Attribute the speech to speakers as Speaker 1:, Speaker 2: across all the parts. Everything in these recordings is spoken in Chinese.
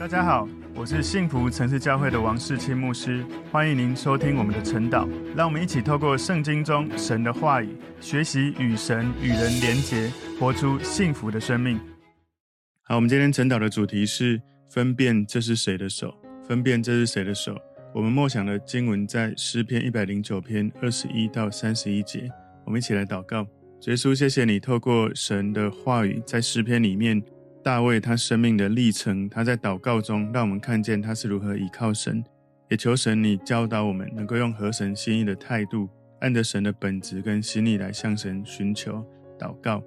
Speaker 1: 大家好，我是幸福城市教会的王世清牧师，欢迎您收听我们的晨祷。让我们一起透过圣经中神的话语，学习与神与人连结，活出幸福的生命。好，我们今天晨祷的主题是分辨这是谁的手，分辨这是谁的手。我们默想的经文在诗篇一百零九篇二十一到三十一节。我们一起来祷告，耶稣，谢谢你透过神的话语，在诗篇里面。大卫他生命的历程，他在祷告中让我们看见他是如何倚靠神，也求神你教导我们能够用合神心意的态度，按着神的本质跟心意来向神寻求祷告。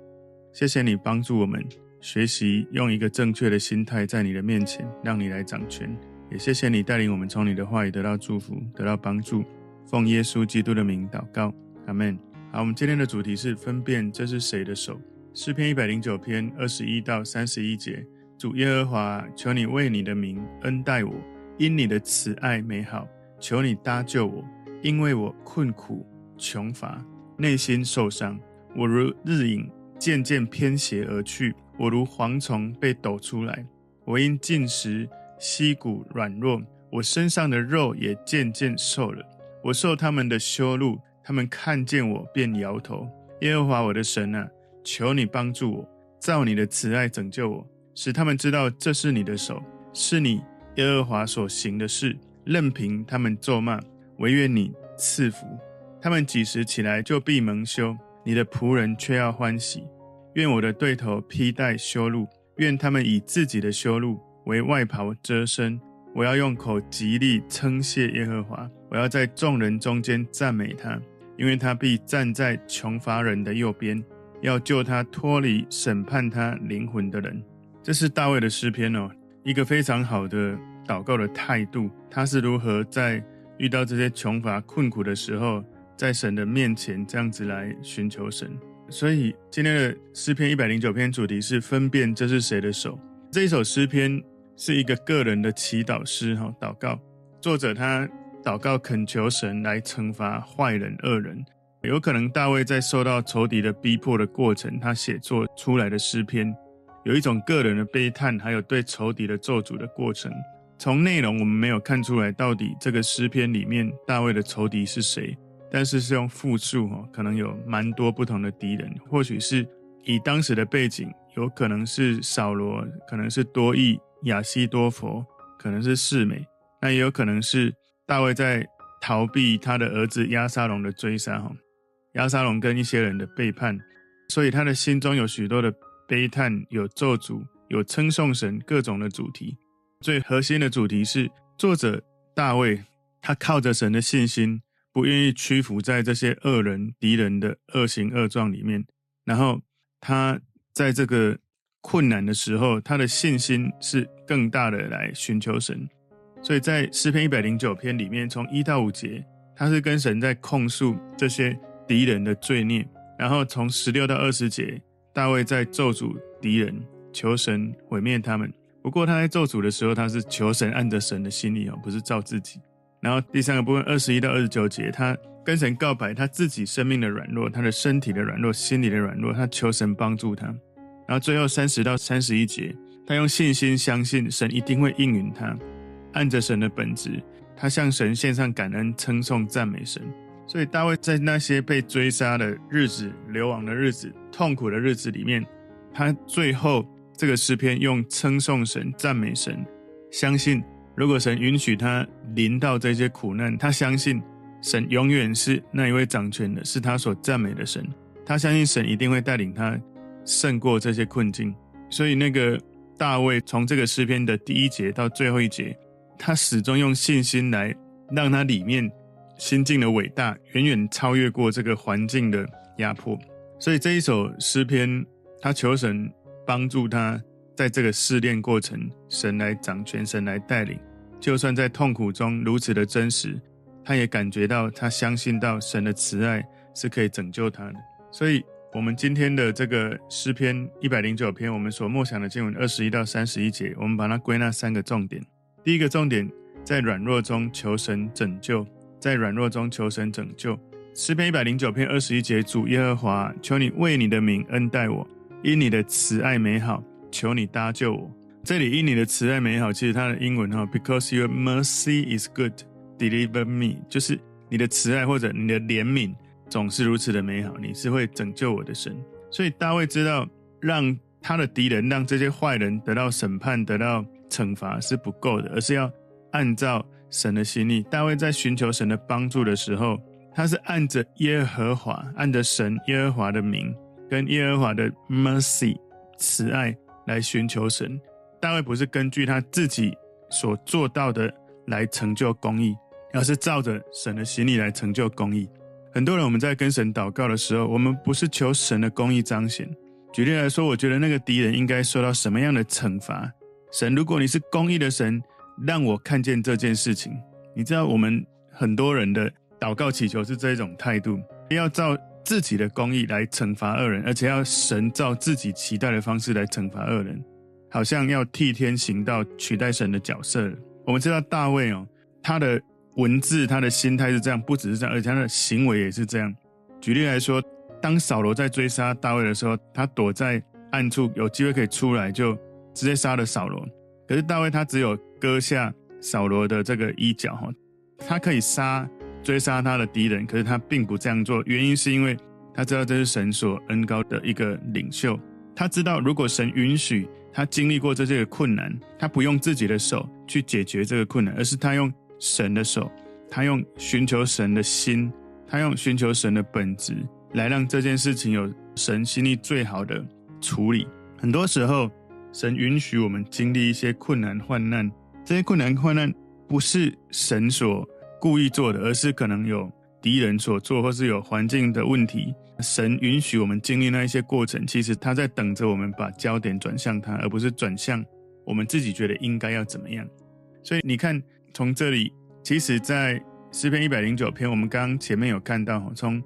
Speaker 1: 谢谢你帮助我们学习用一个正确的心态在你的面前，让你来掌权。也谢谢你带领我们从你的话语得到祝福，得到帮助。奉耶稣基督的名祷告，阿门。好，我们今天的主题是分辨这是谁的手。诗篇一百零九篇二十一到三十一节，主耶和华，求你为你的名恩待我，因你的慈爱美好，求你搭救我，因为我困苦穷乏，内心受伤，我如日影渐渐偏斜而去，我如蝗虫被抖出来，我因进食膝骨软弱，我身上的肉也渐渐瘦了，我受他们的羞辱，他们看见我便摇头。耶和华我的神啊！求你帮助我，照你的慈爱拯救我，使他们知道这是你的手，是你耶和华所行的事。任凭他们咒骂，惟愿你赐福。他们几时起来就必蒙羞，你的仆人却要欢喜。愿我的对头披戴修路，愿他们以自己的修路为外袍遮身。我要用口极力称谢耶和华，我要在众人中间赞美他，因为他必站在穷乏人的右边。要救他脱离审判他灵魂的人，这是大卫的诗篇哦，一个非常好的祷告的态度。他是如何在遇到这些穷乏困苦的时候，在神的面前这样子来寻求神。所以今天的诗篇一百零九篇主题是分辨这是谁的手。这一首诗篇是一个个人的祈祷诗哈，祷告作者他祷告恳求神来惩罚坏人恶人。有可能大卫在受到仇敌的逼迫的过程，他写作出来的诗篇，有一种个人的悲叹，还有对仇敌的咒诅的过程。从内容我们没有看出来到底这个诗篇里面大卫的仇敌是谁，但是是用复数哈，可能有蛮多不同的敌人，或许是以当时的背景，有可能是扫罗，可能是多益、亚西多弗，可能是示美，那也有可能是大卫在逃避他的儿子押沙龙的追杀哈。押沙龙跟一些人的背叛，所以他的心中有许多的悲叹，有咒诅，有称颂神各种的主题。最核心的主题是作者大卫，他靠着神的信心，不愿意屈服在这些恶人敌人的恶行恶状里面。然后他在这个困难的时候，他的信心是更大的来寻求神。所以在诗篇一百零九篇里面，从一到五节，他是跟神在控诉这些。敌人的罪孽，然后从十六到二十节，大卫在咒诅敌人，求神毁灭他们。不过他在咒诅的时候，他是求神按着神的心意哦，不是照自己。然后第三个部分，二十一到二十九节，他跟神告白他自己生命的软弱，他的身体的软弱，心理的软弱，他求神帮助他。然后最后三十到三十一节，他用信心相信神一定会应允他，按着神的本质，他向神献上感恩、称颂、赞美神。所以大卫在那些被追杀的日子、流亡的日子、痛苦的日子里面，他最后这个诗篇用称颂神、赞美神，相信如果神允许他临到这些苦难，他相信神永远是那一位掌权的，是他所赞美的神。他相信神一定会带领他胜过这些困境。所以那个大卫从这个诗篇的第一节到最后一节，他始终用信心来让他里面。心境的伟大远远超越过这个环境的压迫，所以这一首诗篇，他求神帮助他在这个试炼过程，神来掌权，神来带领。就算在痛苦中如此的真实，他也感觉到他相信到神的慈爱是可以拯救他的。所以，我们今天的这个诗篇一百零九篇，我们所默想的经文二十一到三十一节，我们把它归纳三个重点。第一个重点，在软弱中求神拯救。在软弱中求神拯救。诗篇一百零九篇二十一节，主耶和华，求你为你的名恩待我，因你的慈爱美好，求你搭救我。这里因你的慈爱美好，其实它的英文哈，because your mercy is good, deliver me，就是你的慈爱或者你的怜悯总是如此的美好，你是会拯救我的神。所以大卫知道，让他的敌人，让这些坏人得到审判、得到惩罚是不够的，而是要按照神的心意。大卫在寻求神的帮助的时候，他是按着耶和华，按着神耶和华的名跟耶和华的 mercy 慈爱来寻求神。大卫不是根据他自己所做到的来成就公义，而是照着神的心意来成就公义。很多人我们在跟神祷告的时候，我们不是求神的公义彰显。举例来说，我觉得那个敌人应该受到什么样的惩罚？神，如果你是公义的神，让我看见这件事情。你知道，我们很多人的祷告祈求是这种态度，要照自己的公义来惩罚恶人，而且要神照自己期待的方式来惩罚恶人，好像要替天行道，取代神的角色。我们知道大卫哦，他的。文字，他的心态是这样，不只是这样，而且他的行为也是这样。举例来说，当扫罗在追杀大卫的时候，他躲在暗处，有机会可以出来，就直接杀了扫罗。可是大卫他只有割下扫罗的这个衣角，哈，他可以杀追杀他的敌人，可是他并不这样做，原因是因为他知道这是神所恩膏的一个领袖，他知道如果神允许他经历过这些困难，他不用自己的手去解决这个困难，而是他用。神的手，他用寻求神的心，他用寻求神的本质，来让这件事情有神心意最好的处理。很多时候，神允许我们经历一些困难患难，这些困难患难不是神所故意做的，而是可能有敌人所做，或是有环境的问题。神允许我们经历那一些过程，其实他在等着我们把焦点转向他，而不是转向我们自己觉得应该要怎么样。所以你看。从这里，其实，在诗篇一百零九篇，我们刚刚前面有看到，从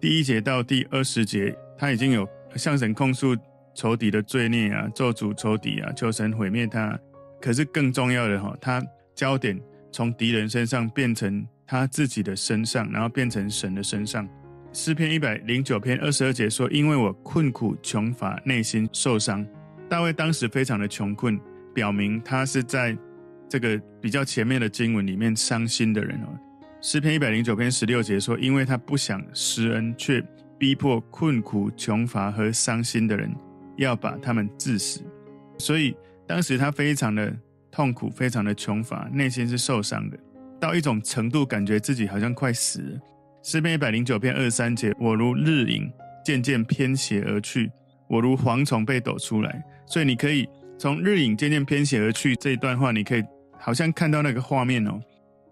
Speaker 1: 第一节到第二十节，他已经有向神控诉仇敌的罪孽啊，咒诅仇敌啊，求神毁灭他。可是更重要的哈，他焦点从敌人身上变成他自己的身上，然后变成神的身上。诗篇一百零九篇二十二节说：“因为我困苦穷乏，内心受伤。”大卫当时非常的穷困，表明他是在。这个比较前面的经文里面，伤心的人哦，诗篇一百零九篇十六节说，因为他不想施恩，却逼迫困苦、穷乏和伤心的人，要把他们致死。所以当时他非常的痛苦，非常的穷乏，内心是受伤的，到一种程度，感觉自己好像快死了。诗篇一百零九篇二十三节，我如日影渐渐偏斜而去，我如蝗虫被抖出来。所以你可以从日影渐渐偏斜而去这一段话，你可以。好像看到那个画面哦，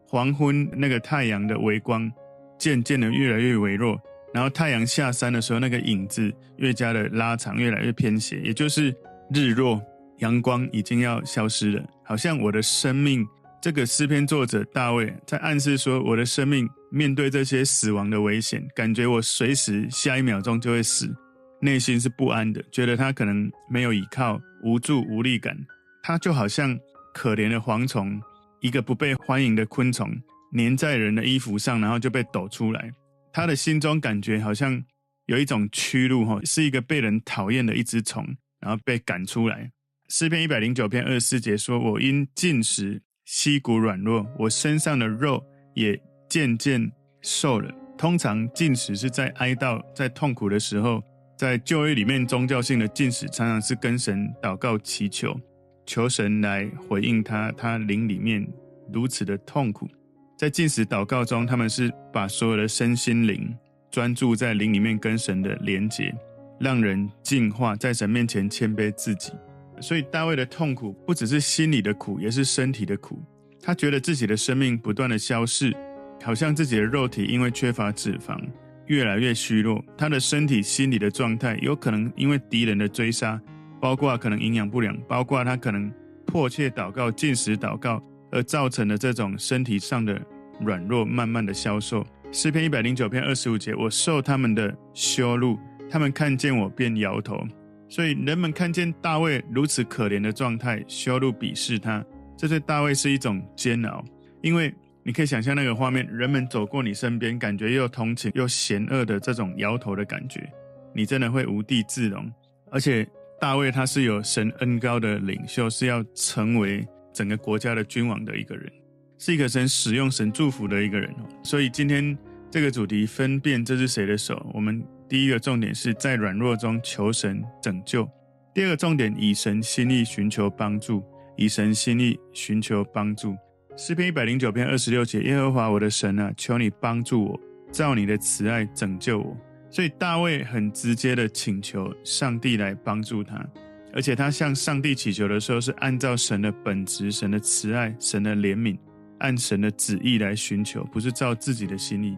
Speaker 1: 黄昏那个太阳的微光渐渐的越来越微弱，然后太阳下山的时候，那个影子越加的拉长，越来越偏斜，也就是日落，阳光已经要消失了。好像我的生命，这个诗篇作者大卫在暗示说，我的生命面对这些死亡的危险，感觉我随时下一秒钟就会死，内心是不安的，觉得他可能没有依靠，无助无力感，他就好像。可怜的蝗虫，一个不被欢迎的昆虫，粘在人的衣服上，然后就被抖出来。他的心中感觉好像有一种屈辱，哈，是一个被人讨厌的一只虫，然后被赶出来。诗篇一百零九篇二十四节说：“我因禁食，膝骨软弱，我身上的肉也渐渐瘦了。”通常禁食是在哀悼、在痛苦的时候，在旧约里面宗教性的禁食，常常是跟神祷告祈求。求神来回应他，他灵里面如此的痛苦，在禁食祷告中，他们是把所有的身心灵专注在灵里面跟神的连结，让人净化，在神面前谦卑自己。所以大卫的痛苦不只是心里的苦，也是身体的苦。他觉得自己的生命不断的消逝，好像自己的肉体因为缺乏脂肪越来越虚弱，他的身体、心理的状态有可能因为敌人的追杀。包括可能营养不良，包括他可能迫切祷告、禁食祷告而造成的这种身体上的软弱，慢慢的消瘦。诗篇一百零九篇二十五节，我受他们的羞辱，他们看见我便摇头。所以人们看见大卫如此可怜的状态，羞辱鄙视他，这对大卫是一种煎熬。因为你可以想象那个画面，人们走过你身边，感觉又同情又嫌恶的这种摇头的感觉，你真的会无地自容，而且。大卫他是有神恩膏的领袖，是要成为整个国家的君王的一个人，是一个神使用、神祝福的一个人。所以今天这个主题分辨这是谁的手，我们第一个重点是在软弱中求神拯救，第二个重点以神心意寻求帮助，以神心意寻求帮助。诗篇一百零九篇二十六节：耶和华我的神啊，求你帮助我，照你的慈爱拯救我。所以大卫很直接的请求上帝来帮助他，而且他向上帝祈求的时候是按照神的本质、神的慈爱、神的怜悯，按神的旨意来寻求，不是照自己的心意。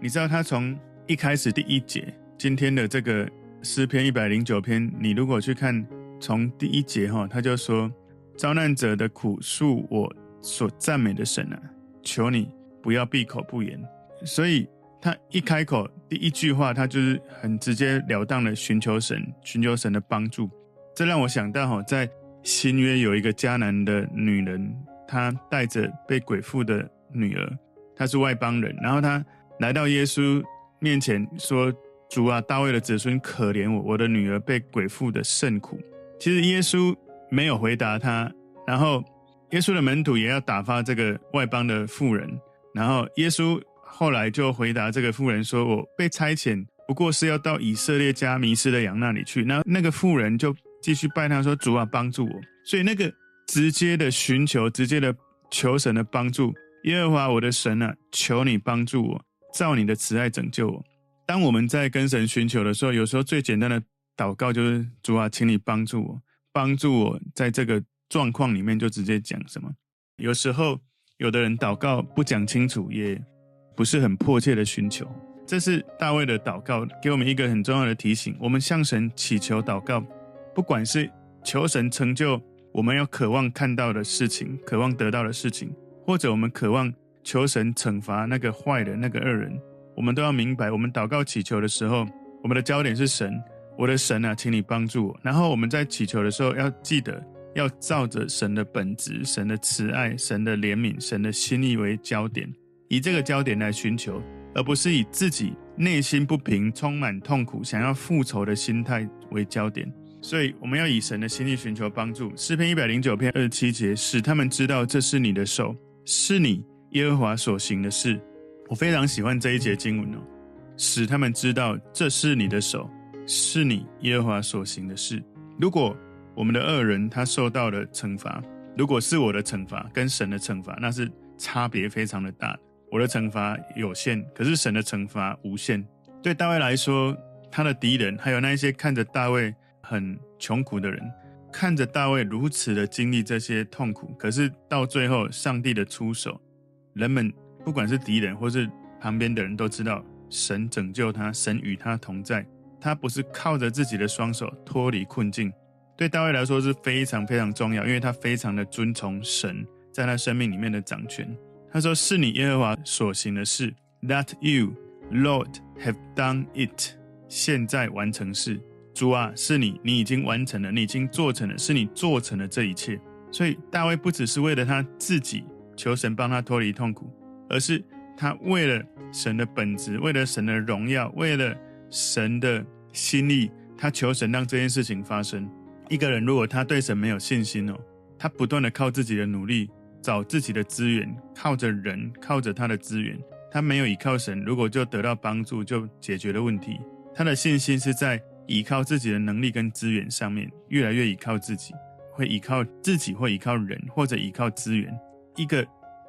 Speaker 1: 你知道他从一开始第一节，今天的这个诗篇一百零九篇，你如果去看从第一节哈，他就说：遭难者的苦恕我所赞美的神啊，求你不要闭口不言。所以。他一开口，第一句话，他就是很直截了当的寻求神，寻求神的帮助。这让我想到，哈，在新约有一个迦南的女人，她带着被鬼附的女儿，她是外邦人，然后她来到耶稣面前说：“主啊，大卫的子孙，可怜我，我的女儿被鬼附的甚苦。”其实耶稣没有回答她，然后耶稣的门徒也要打发这个外邦的妇人，然后耶稣。后来就回答这个妇人说：“我被差遣，不过是要到以色列家迷失的羊那里去。”那那个妇人就继续拜他说：“主啊，帮助我。”所以那个直接的寻求，直接的求神的帮助。耶和华我的神啊，求你帮助我，照你的慈爱拯救我。当我们在跟神寻求的时候，有时候最简单的祷告就是：“主啊，请你帮助我，帮助我在这个状况里面就直接讲什么。”有时候有的人祷告不讲清楚也。不是很迫切的寻求，这是大卫的祷告，给我们一个很重要的提醒。我们向神祈求祷告，不管是求神成就我们要渴望看到的事情，渴望得到的事情，或者我们渴望求神惩罚那个坏的那个恶人，我们都要明白，我们祷告祈求的时候，我们的焦点是神，我的神啊，请你帮助我。然后我们在祈求的时候，要记得要照着神的本质、神的慈爱、神的怜悯、神的心意为焦点。以这个焦点来寻求，而不是以自己内心不平、充满痛苦、想要复仇的心态为焦点。所以，我们要以神的心意寻求帮助。诗篇一百零九篇二十七节，使他们知道这是你的手，是你耶和华所行的事。我非常喜欢这一节经文哦，使他们知道这是你的手，是你耶和华所行的事。如果我们的恶人他受到了惩罚，如果是我的惩罚跟神的惩罚，那是差别非常的大的。我的惩罚有限，可是神的惩罚无限。对大卫来说，他的敌人还有那些看着大卫很穷苦的人，看着大卫如此的经历这些痛苦，可是到最后，上帝的出手，人们不管是敌人或是旁边的人都知道，神拯救他，神与他同在，他不是靠着自己的双手脱离困境。对大卫来说是非常非常重要，因为他非常的遵从神在他生命里面的掌权。他说：“是你耶和华所行的事，That you, Lord, have done it。现在完成式，主啊，是你，你已经完成了，你已经做成了，是你做成了这一切。所以大卫不只是为了他自己求神帮他脱离痛苦，而是他为了神的本质，为了神的荣耀，为了神的心意，他求神让这件事情发生。一个人如果他对神没有信心哦，他不断的靠自己的努力。”找自己的资源，靠着人，靠着他的资源，他没有依靠神，如果就得到帮助，就解决了问题。他的信心是在依靠自己的能力跟资源上面，越来越依靠自己，会依靠自己，会依靠人，或者依靠资源。一个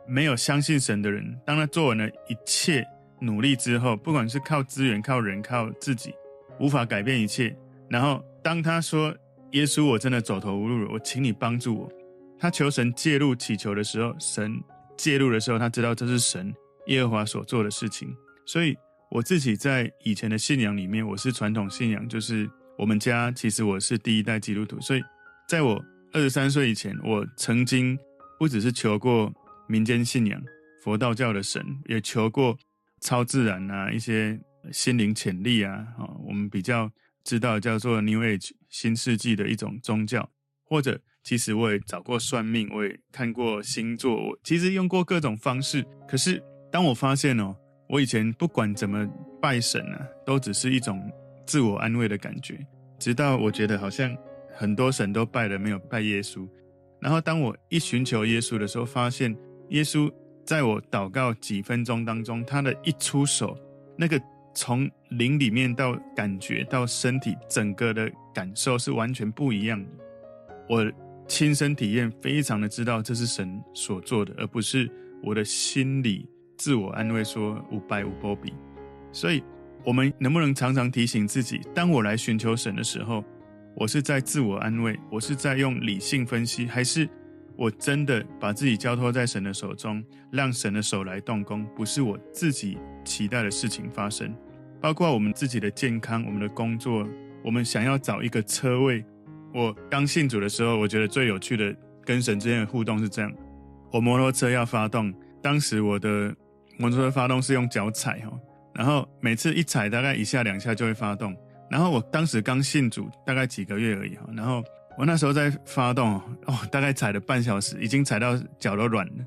Speaker 1: 没有相信神的人，当他做完了一切努力之后，不管是靠资源、靠人、靠自己，无法改变一切。然后当他说：“耶稣，我真的走投无路了，我请你帮助我。”他求神介入祈求的时候，神介入的时候，他知道这是神耶和华所做的事情。所以我自己在以前的信仰里面，我是传统信仰，就是我们家其实我是第一代基督徒。所以在我二十三岁以前，我曾经不只是求过民间信仰、佛道教的神，也求过超自然啊，一些心灵潜力啊，啊，我们比较知道叫做 New Age 新世纪的一种宗教，或者。其实我也找过算命，我也看过星座，我其实用过各种方式。可是当我发现哦，我以前不管怎么拜神啊，都只是一种自我安慰的感觉。直到我觉得好像很多神都拜了，没有拜耶稣。然后当我一寻求耶稣的时候，发现耶稣在我祷告几分钟当中，他的一出手，那个从灵里面到感觉到身体整个的感受是完全不一样的。我亲身体验，非常的知道这是神所做的，而不是我的心里自我安慰说无拜无波比。所以，我们能不能常常提醒自己，当我来寻求神的时候，我是在自我安慰，我是在用理性分析，还是我真的把自己交托在神的手中，让神的手来动工，不是我自己期待的事情发生。包括我们自己的健康、我们的工作，我们想要找一个车位。我刚信主的时候，我觉得最有趣的跟神之间的互动是这样：我摩托车要发动，当时我的摩托车发动是用脚踩哈。然后每次一踩，大概一下两下就会发动。然后我当时刚信主，大概几个月而已哈。然后我那时候在发动哦，大概踩了半小时，已经踩到脚都软了。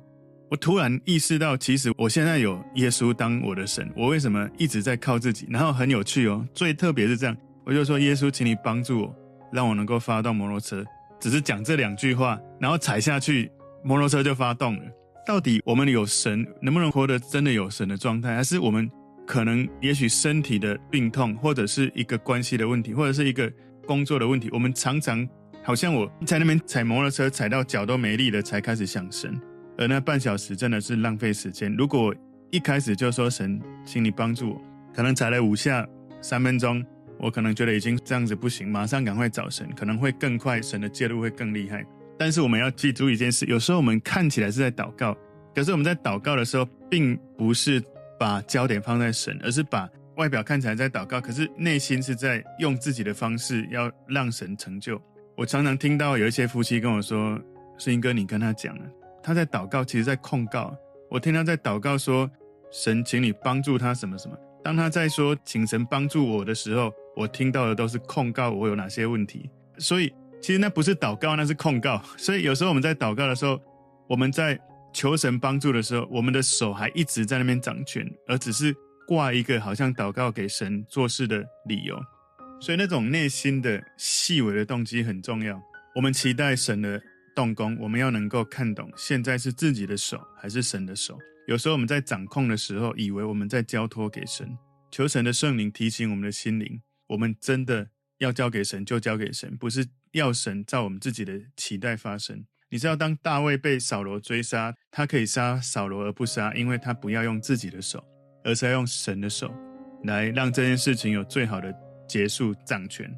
Speaker 1: 我突然意识到，其实我现在有耶稣当我的神，我为什么一直在靠自己？然后很有趣哦，最特别是这样，我就说耶稣，请你帮助我，让我能够发动摩托车。只是讲这两句话，然后踩下去，摩托车就发动了。到底我们有神，能不能活得真的有神的状态，还是我们？可能也许身体的病痛，或者是一个关系的问题，或者是一个工作的问题，我们常常好像我在那边踩摩托车踩到脚都没力了，才开始想神，而那半小时真的是浪费时间。如果一开始就说神，请你帮助我，可能踩了五下三分钟，我可能觉得已经这样子不行，马上赶快找神，可能会更快，神的介入会更厉害。但是我们要记住一件事，有时候我们看起来是在祷告，可是我们在祷告的时候，并不是。把焦点放在神，而是把外表看起来在祷告，可是内心是在用自己的方式要让神成就。我常常听到有一些夫妻跟我说：“世英哥，你跟他讲了，他在祷告，其实在控告。我听他在祷告说：‘神，请你帮助他什么什么。’当他在说‘请神帮助我的时候’，我听到的都是控告我有哪些问题。所以其实那不是祷告，那是控告。所以有时候我们在祷告的时候，我们在。求神帮助的时候，我们的手还一直在那边掌权，而只是挂一个好像祷告给神做事的理由。所以那种内心的细微的动机很重要。我们期待神的动工，我们要能够看懂现在是自己的手还是神的手。有时候我们在掌控的时候，以为我们在交托给神，求神的圣灵提醒我们的心灵，我们真的要交给神就交给神，不是要神照我们自己的期待发生。你知道，当大卫被扫罗追杀，他可以杀扫罗而不杀，因为他不要用自己的手，而是要用神的手来让这件事情有最好的结束掌权。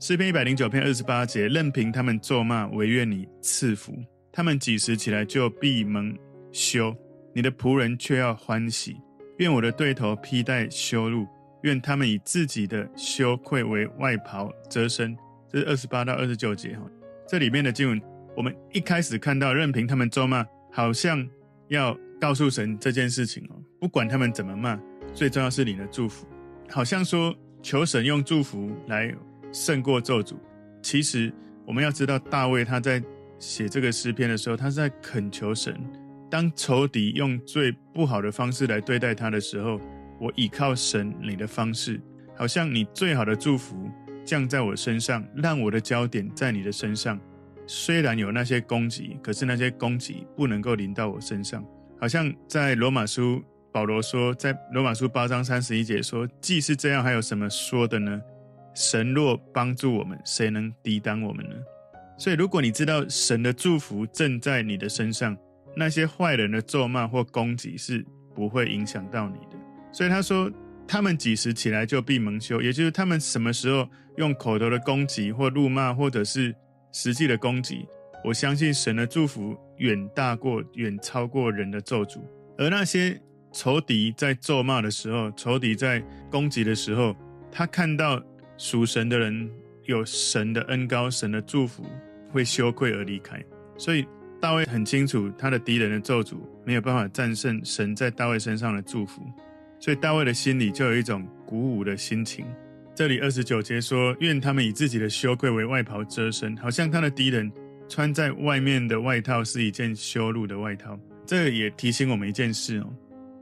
Speaker 1: 诗篇一百零九篇二十八节，任凭他们咒骂，惟愿你赐福；他们几时起来，就闭门羞。你的仆人却要欢喜。愿我的对头披戴羞辱，愿他们以自己的羞愧为外袍遮身。这是二十八到二十九节哈，这里面的经文。我们一开始看到任凭他们咒骂，好像要告诉神这件事情哦，不管他们怎么骂，最重要是你的祝福。好像说求神用祝福来胜过咒诅。其实我们要知道，大卫他在写这个诗篇的时候，他是在恳求神。当仇敌用最不好的方式来对待他的时候，我倚靠神你的方式，好像你最好的祝福降在我身上，让我的焦点在你的身上。虽然有那些攻击，可是那些攻击不能够临到我身上。好像在罗马书，保罗说，在罗马书八章三十一节说：“既是这样，还有什么说的呢？神若帮助我们，谁能抵挡我们呢？”所以，如果你知道神的祝福正在你的身上，那些坏人的咒骂或攻击是不会影响到你的。所以他说：“他们几时起来，就必蒙羞。”也就是他们什么时候用口头的攻击或辱骂，或者是。实际的攻击，我相信神的祝福远大过、远超过人的咒诅。而那些仇敌在咒骂的时候，仇敌在攻击的时候，他看到属神的人有神的恩高、神的祝福，会羞愧而离开。所以大卫很清楚，他的敌人的咒诅没有办法战胜神在大卫身上的祝福，所以大卫的心里就有一种鼓舞的心情。这里二十九节说：“愿他们以自己的羞愧为外袍遮身，好像他的敌人穿在外面的外套是一件羞辱的外套。”这也提醒我们一件事哦，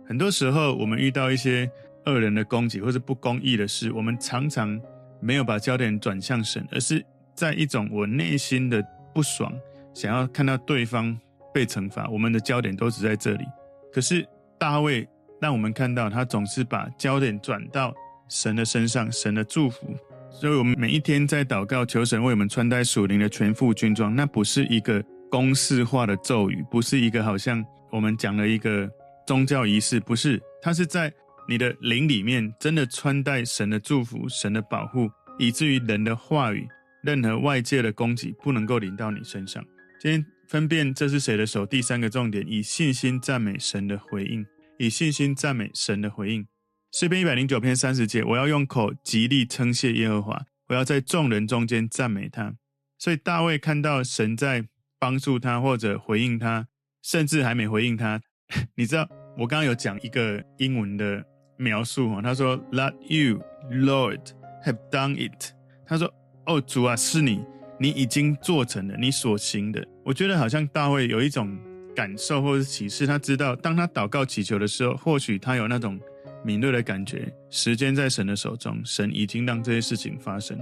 Speaker 1: 很多时候我们遇到一些恶人的攻击或是不公义的事，我们常常没有把焦点转向神，而是在一种我内心的不爽，想要看到对方被惩罚，我们的焦点都只在这里。可是大卫让我们看到，他总是把焦点转到神的身上，神的祝福。所以，我们每一天在祷告，求神为我们穿戴属灵的全副军装。那不是一个公式化的咒语，不是一个好像我们讲了一个宗教仪式，不是，它是在你的灵里面真的穿戴神的祝福、神的保护，以至于人的话语、任何外界的攻击不能够临到你身上。今天分辨这是谁的手，第三个重点，以信心赞美神的回应，以信心赞美神的回应。诗篇一百零九篇三十节，我要用口极力称谢耶和华，我要在众人中间赞美他。所以大卫看到神在帮助他，或者回应他，甚至还没回应他。你知道，我刚刚有讲一个英文的描述，他说 “Let you, Lord, have done it。”他说：“哦，主啊，是你，你已经做成了你所行的。”我觉得好像大卫有一种感受或者启示，他知道，当他祷告祈求的时候，或许他有那种。敏锐的感觉，时间在神的手中，神已经让这些事情发生。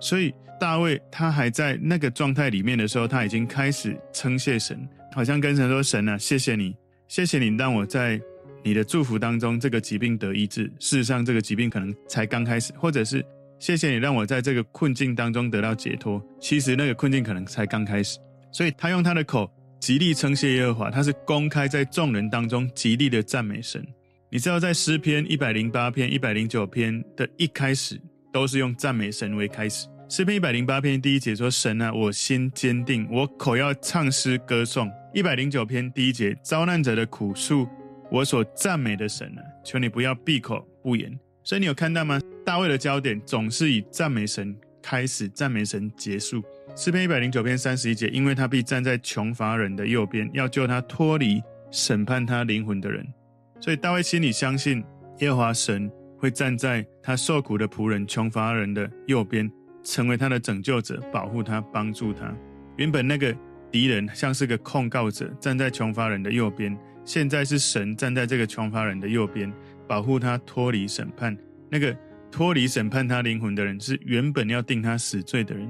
Speaker 1: 所以大卫他还在那个状态里面的时候，他已经开始称谢神，好像跟神说：“神啊，谢谢你，谢谢你让我在你的祝福当中，这个疾病得医治。事实上，这个疾病可能才刚开始，或者是谢谢你让我在这个困境当中得到解脱。其实那个困境可能才刚开始。所以他用他的口极力称谢耶和华，他是公开在众人当中极力的赞美神。”你知道，在诗篇一百零八篇、一百零九篇的一开始，都是用赞美神为开始。诗篇一百零八篇第一节说：“神啊，我心坚定，我口要唱诗歌颂。”一百零九篇第一节：“遭难者的苦诉，我所赞美的神啊，求你不要闭口不言。”所以你有看到吗？大卫的焦点总是以赞美神开始，赞美神结束。诗篇一百零九篇三十一节：“因为他必站在穷乏人的右边，要救他脱离审判他灵魂的人。”所以大卫心里相信耶和华神会站在他受苦的仆人穷乏人的右边，成为他的拯救者，保护他，帮助他。原本那个敌人像是个控告者，站在穷乏人的右边，现在是神站在这个穷乏人的右边，保护他脱离审判。那个脱离审判他灵魂的人，是原本要定他死罪的人。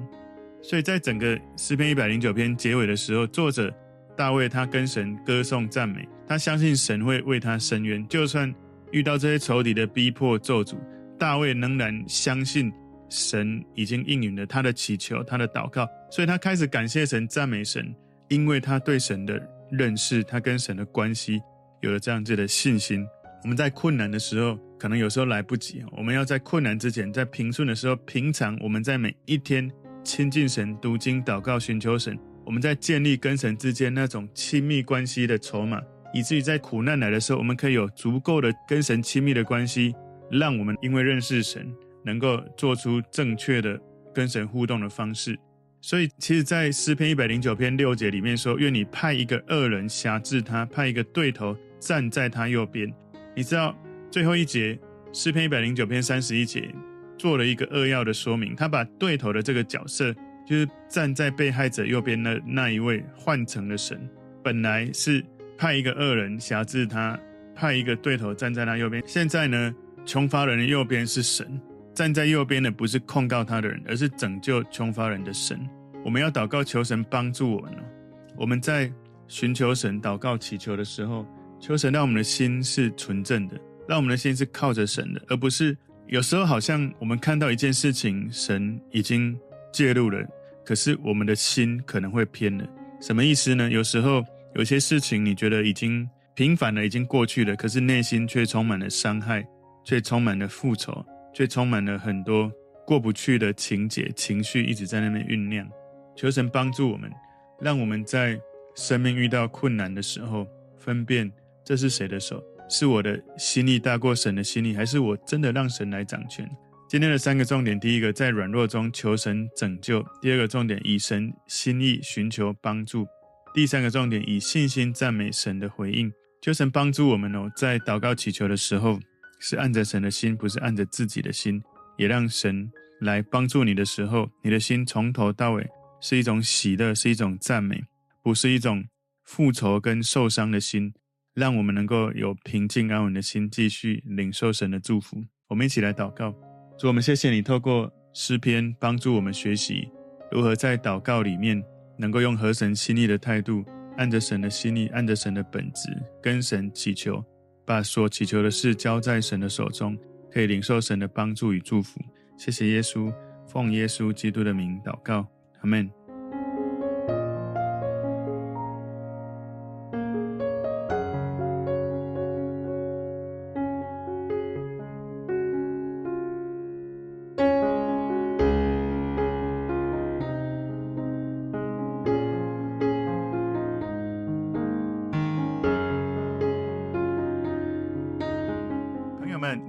Speaker 1: 所以在整个诗篇一百零九篇结尾的时候，作者。大卫他跟神歌颂赞美，他相信神会为他伸冤，就算遇到这些仇敌的逼迫咒诅，大卫仍然相信神已经应允了他的祈求，他的祷告，所以他开始感谢神，赞美神，因为他对神的认识，他跟神的关系有了这样子的信心。我们在困难的时候，可能有时候来不及，我们要在困难之前，在平顺的时候，平常我们在每一天亲近神、读经、祷告、寻求神。我们在建立跟神之间那种亲密关系的筹码，以至于在苦难来的时候，我们可以有足够的跟神亲密的关系，让我们因为认识神，能够做出正确的跟神互动的方式。所以，其实，在诗篇一百零九篇六节里面说：“愿你派一个恶人辖制他，派一个对头站在他右边。”你知道最后一节诗篇一百零九篇三十一节做了一个扼要的说明，他把对头的这个角色。就是站在被害者右边的那一位换成了神，本来是派一个恶人辖制他，派一个对头站在他右边。现在呢，穷乏人的右边是神，站在右边的不是控告他的人，而是拯救穷乏人的神。我们要祷告求神帮助我们呢。我们在寻求神、祷告祈求的时候，求神让我们的心是纯正的，让我们的心是靠着神的，而不是有时候好像我们看到一件事情，神已经介入了。可是我们的心可能会偏了，什么意思呢？有时候有些事情你觉得已经平凡了，已经过去了，可是内心却充满了伤害，却充满了复仇，却充满了很多过不去的情节、情绪，一直在那边酝酿。求神帮助我们，让我们在生命遇到困难的时候，分辨这是谁的手，是我的心意大过神的心意，还是我真的让神来掌权？今天的三个重点：第一个，在软弱中求神拯救；第二个重点，以神心意寻求帮助；第三个重点，以信心赞美神的回应。求神帮助我们哦，在祷告祈求的时候，是按着神的心，不是按着自己的心；也让神来帮助你的时候，你的心从头到尾是一种喜乐，是一种赞美，不是一种复仇跟受伤的心。让我们能够有平静安稳的心，继续领受神的祝福。我们一起来祷告。主，我们谢谢你透过诗篇帮助我们学习如何在祷告里面能够用合神心意的态度，按着神的心意，按着神的本质，跟神祈求，把所祈求的事交在神的手中，可以领受神的帮助与祝福。谢谢耶稣，奉耶稣基督的名祷告，阿门。